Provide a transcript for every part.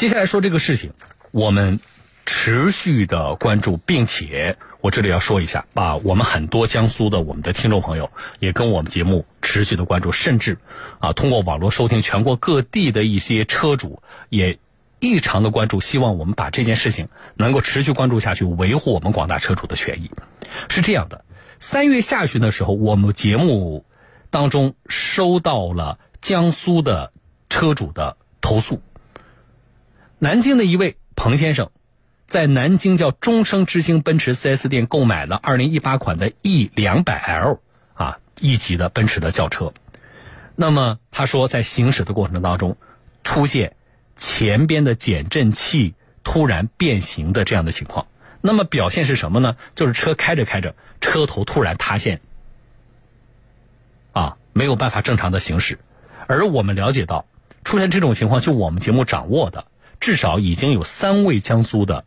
接下来说这个事情，我们持续的关注，并且我这里要说一下，啊，我们很多江苏的我们的听众朋友也跟我们节目持续的关注，甚至啊通过网络收听全国各地的一些车主也异常的关注，希望我们把这件事情能够持续关注下去，维护我们广大车主的权益。是这样的，三月下旬的时候，我们节目当中收到了江苏的车主的投诉。南京的一位彭先生，在南京叫中升之星奔驰 4S 店购买了2018款的 E 两百 L 啊 E 级的奔驰的轿车。那么他说，在行驶的过程当中，出现前边的减震器突然变形的这样的情况。那么表现是什么呢？就是车开着开着，车头突然塌陷，啊，没有办法正常的行驶。而我们了解到，出现这种情况，就我们节目掌握的。至少已经有三位江苏的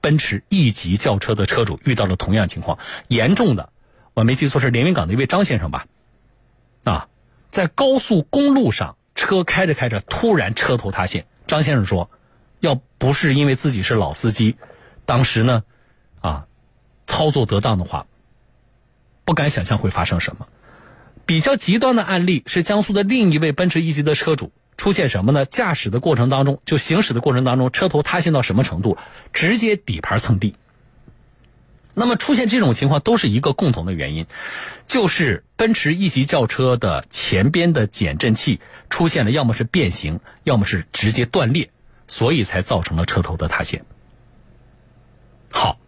奔驰 E 级轿车的车主遇到了同样情况，严重的，我没记错是连云港的一位张先生吧？啊，在高速公路上，车开着开着，突然车头塌陷。张先生说，要不是因为自己是老司机，当时呢，啊，操作得当的话，不敢想象会发生什么。比较极端的案例是江苏的另一位奔驰 E 级的车主。出现什么呢？驾驶的过程当中，就行驶的过程当中，车头塌陷到什么程度？直接底盘蹭地。那么出现这种情况都是一个共同的原因，就是奔驰 E 级轿车的前边的减震器出现了，要么是变形，要么是直接断裂，所以才造成了车头的塌陷。好，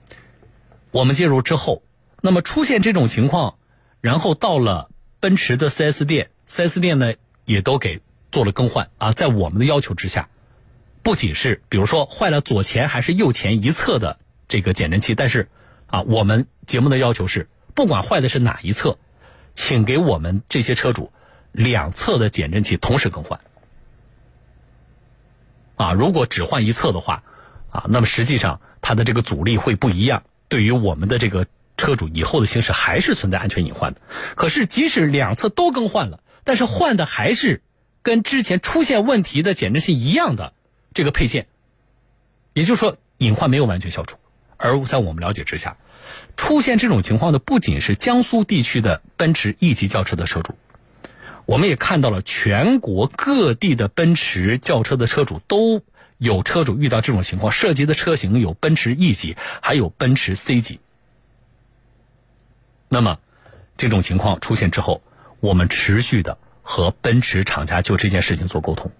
我们介入之后，那么出现这种情况，然后到了奔驰的 4S 店，4S 店呢也都给。做了更换啊，在我们的要求之下，不仅是比如说坏了左前还是右前一侧的这个减震器，但是啊，我们节目的要求是，不管坏的是哪一侧，请给我们这些车主两侧的减震器同时更换。啊，如果只换一侧的话，啊，那么实际上它的这个阻力会不一样，对于我们的这个车主以后的行驶还是存在安全隐患的。可是即使两侧都更换了，但是换的还是。跟之前出现问题的减震器一样的这个配件，也就是说隐患没有完全消除。而在我们了解之下，出现这种情况的不仅是江苏地区的奔驰 E 级轿车的车主，我们也看到了全国各地的奔驰轿车的车主都有车主遇到这种情况，涉及的车型有奔驰 E 级，还有奔驰 C 级。那么这种情况出现之后，我们持续的。和奔驰厂家就这件事情做沟通。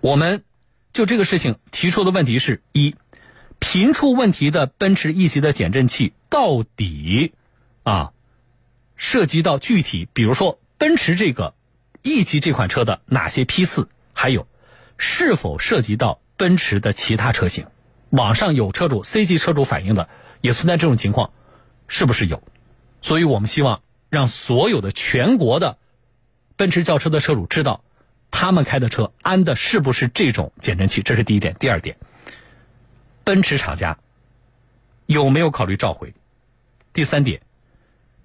我们就这个事情提出的问题是：一，频出问题的奔驰 E 级的减震器到底啊，涉及到具体，比如说奔驰这个 E 级这款车的哪些批次，还有是否涉及到奔驰的其他车型？网上有车主 C 级车主反映的，也存在这种情况，是不是有？所以我们希望让所有的全国的。奔驰轿车的车主知道，他们开的车安的是不是这种减震器？这是第一点。第二点，奔驰厂家有没有考虑召回？第三点，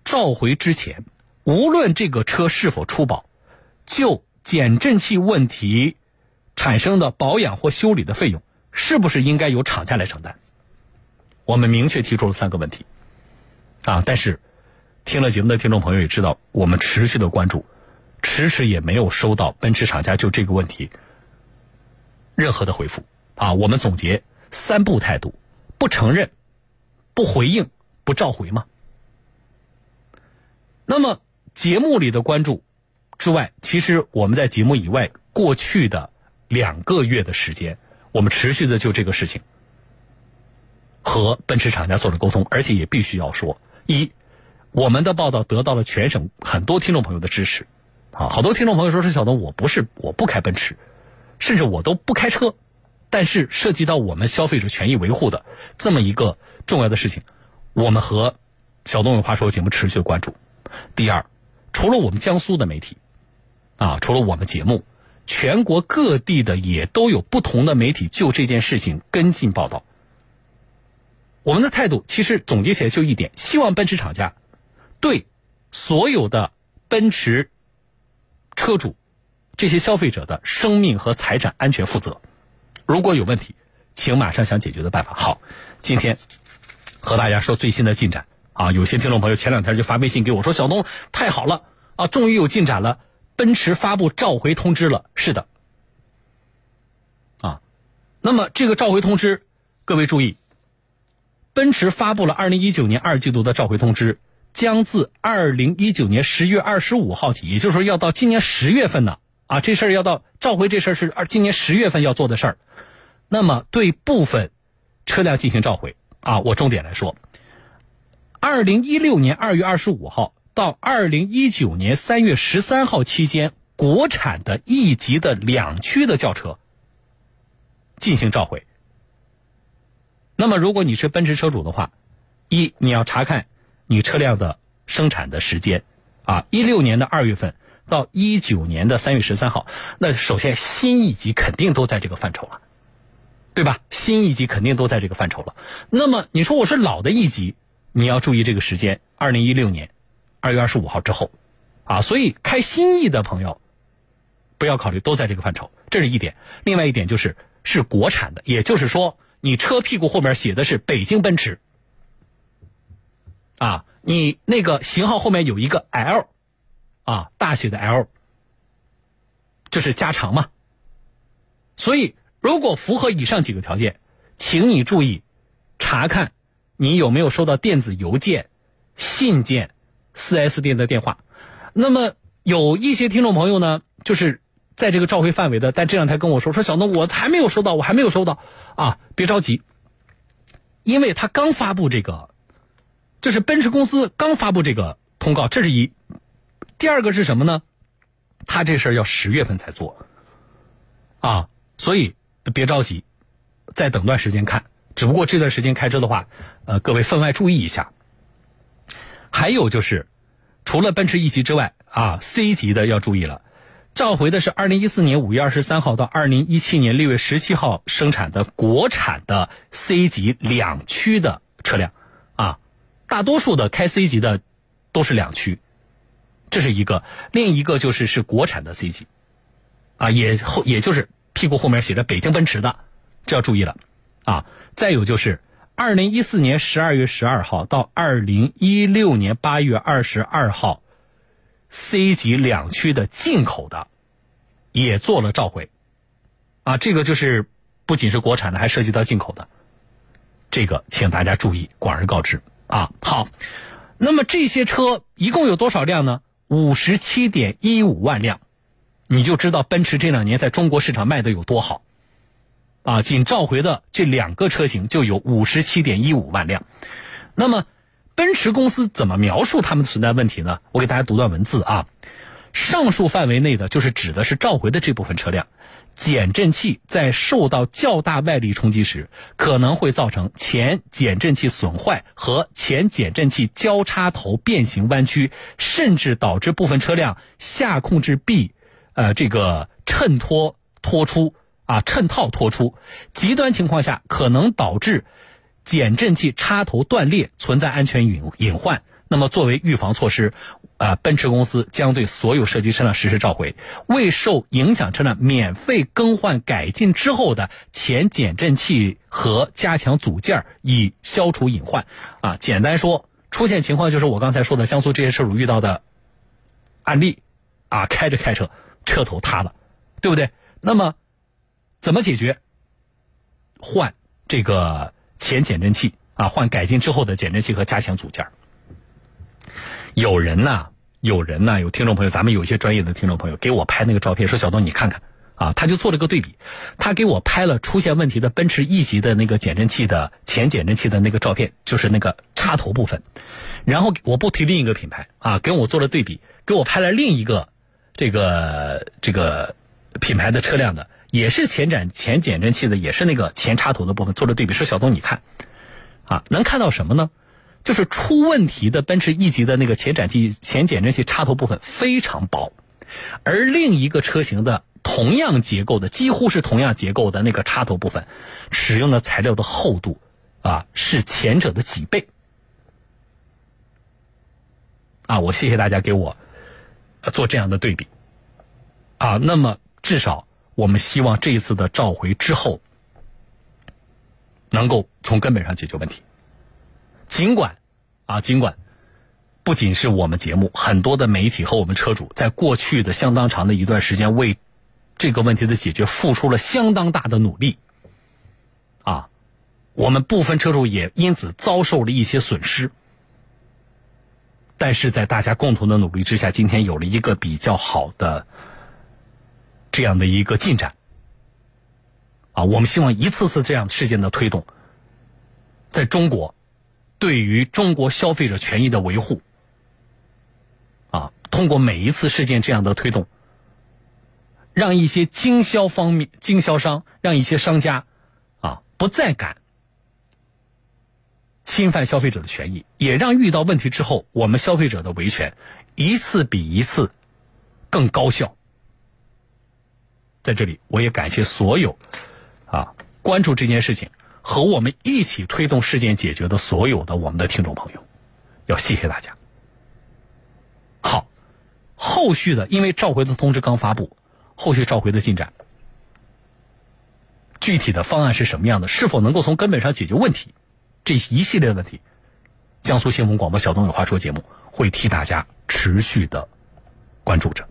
召回之前，无论这个车是否出保，就减震器问题产生的保养或修理的费用，是不是应该由厂家来承担？我们明确提出了三个问题。啊，但是听了节目的听众朋友也知道，我们持续的关注。迟迟也没有收到奔驰厂家就这个问题任何的回复啊！我们总结三不态度：不承认、不回应、不召回嘛？那么节目里的关注之外，其实我们在节目以外过去的两个月的时间，我们持续的就这个事情和奔驰厂家做了沟通，而且也必须要说：一，我们的报道得到了全省很多听众朋友的支持。啊，好多听众朋友说是小东，我不是我不开奔驰，甚至我都不开车，但是涉及到我们消费者权益维护的这么一个重要的事情，我们和小东有话说节目持续关注。第二，除了我们江苏的媒体，啊，除了我们节目，全国各地的也都有不同的媒体就这件事情跟进报道。我们的态度其实总结起来就一点：希望奔驰厂家对所有的奔驰。车主，这些消费者的生命和财产安全负责，如果有问题，请马上想解决的办法。好，今天和大家说最新的进展啊！有些听众朋友前两天就发微信给我说：“小东，太好了啊，终于有进展了，奔驰发布召回通知了。”是的，啊，那么这个召回通知，各位注意，奔驰发布了二零一九年二季度的召回通知，将自二零一九年十月二十五号起，也就是说要到今年十月份呢。啊，这事儿要到召回，这事儿是二今年十月份要做的事儿。那么对部分车辆进行召回啊，我重点来说，二零一六年二月二十五号到二零一九年三月十三号期间，国产的 E 级的两驱的轿车进行召回。那么如果你是奔驰车主的话，一你要查看你车辆的生产的时间啊，一六年的二月份。到一九年的三月十三号，那首先新一级肯定都在这个范畴了，对吧？新一级肯定都在这个范畴了。那么你说我是老的一级，你要注意这个时间，二零一六年二月二十五号之后，啊，所以开新意的朋友不要考虑都在这个范畴，这是一点。另外一点就是是国产的，也就是说你车屁股后面写的是北京奔驰，啊，你那个型号后面有一个 L。啊，大写的 L，就是加长嘛。所以，如果符合以上几个条件，请你注意查看你有没有收到电子邮件、信件、四 S 店的电话。那么，有一些听众朋友呢，就是在这个召回范围的，但这两天跟我说说，小东，我还没有收到，我还没有收到啊，别着急，因为他刚发布这个，就是奔驰公司刚发布这个通告，这是一。第二个是什么呢？他这事儿要十月份才做，啊，所以别着急，再等段时间看。只不过这段时间开车的话，呃，各位分外注意一下。还有就是，除了奔驰 E 级之外，啊，C 级的要注意了。召回的是二零一四年五月二十三号到二零一七年六月十七号生产的国产的 C 级两驱的车辆，大多数的开 C 级的都是两驱。这是一个，另一个就是是国产的 C 级，啊，也后也就是屁股后面写着北京奔驰的，这要注意了，啊，再有就是二零一四年十二月十二号到二零一六年八月二十二号，C 级两驱的进口的，也做了召回，啊，这个就是不仅是国产的，还涉及到进口的，这个请大家注意，广而告之。啊。好，那么这些车一共有多少辆呢？五十七点一五万辆，你就知道奔驰这两年在中国市场卖的有多好，啊，仅召回的这两个车型就有五十七点一五万辆。那么，奔驰公司怎么描述他们存在问题呢？我给大家读段文字啊，上述范围内的就是指的是召回的这部分车辆。减震器在受到较大外力冲击时，可能会造成前减震器损坏和前减震器交叉头变形弯曲，甚至导致部分车辆下控制臂，呃，这个衬托脱出啊，衬套脱出。极端情况下，可能导致减震器插头断裂，存在安全隐隐患。那么，作为预防措施。啊，奔驰公司将对所有涉及车辆实施召回，未受影响车辆免费更换改进之后的前减震器和加强组件，以消除隐患。啊，简单说，出现情况就是我刚才说的江苏这些车主遇到的案例，啊，开着开车车头塌了，对不对？那么怎么解决？换这个前减震器啊，换改进之后的减震器和加强组件。有人呐，有人呐，有听众朋友，咱们有一些专业的听众朋友给我拍那个照片，说小东你看看，啊，他就做了个对比，他给我拍了出现问题的奔驰 E 级的那个减震器的前减震器的那个照片，就是那个插头部分，然后我不提另一个品牌啊，跟我做了对比，给我拍了另一个这个这个品牌的车辆的，也是前展前减震器的，也是那个前插头的部分做了对比，说小东你看，啊，能看到什么呢？就是出问题的奔驰 E 级的那个前展器前减震器插头部分非常薄，而另一个车型的同样结构的几乎是同样结构的那个插头部分，使用的材料的厚度啊是前者的几倍。啊，我谢谢大家给我做这样的对比。啊，那么至少我们希望这一次的召回之后能够从根本上解决问题。尽管啊，尽管不仅是我们节目，很多的媒体和我们车主，在过去的相当长的一段时间，为这个问题的解决付出了相当大的努力。啊，我们部分车主也因此遭受了一些损失。但是在大家共同的努力之下，今天有了一个比较好的这样的一个进展。啊，我们希望一次次这样事件的推动，在中国，对于中国消费者权益的维护，啊，通过每一次事件这样的推动，让一些经销方面、经销商，让一些商家，啊，不再敢侵犯消费者的权益，也让遇到问题之后，我们消费者的维权一次比一次更高效。在这里，我也感谢所有。啊，关注这件事情和我们一起推动事件解决的所有的我们的听众朋友，要谢谢大家。好，后续的因为召回的通知刚发布，后续召回的进展，具体的方案是什么样的？是否能够从根本上解决问题？这一系列问题，江苏新闻广播小东有话说节目会替大家持续的关注着。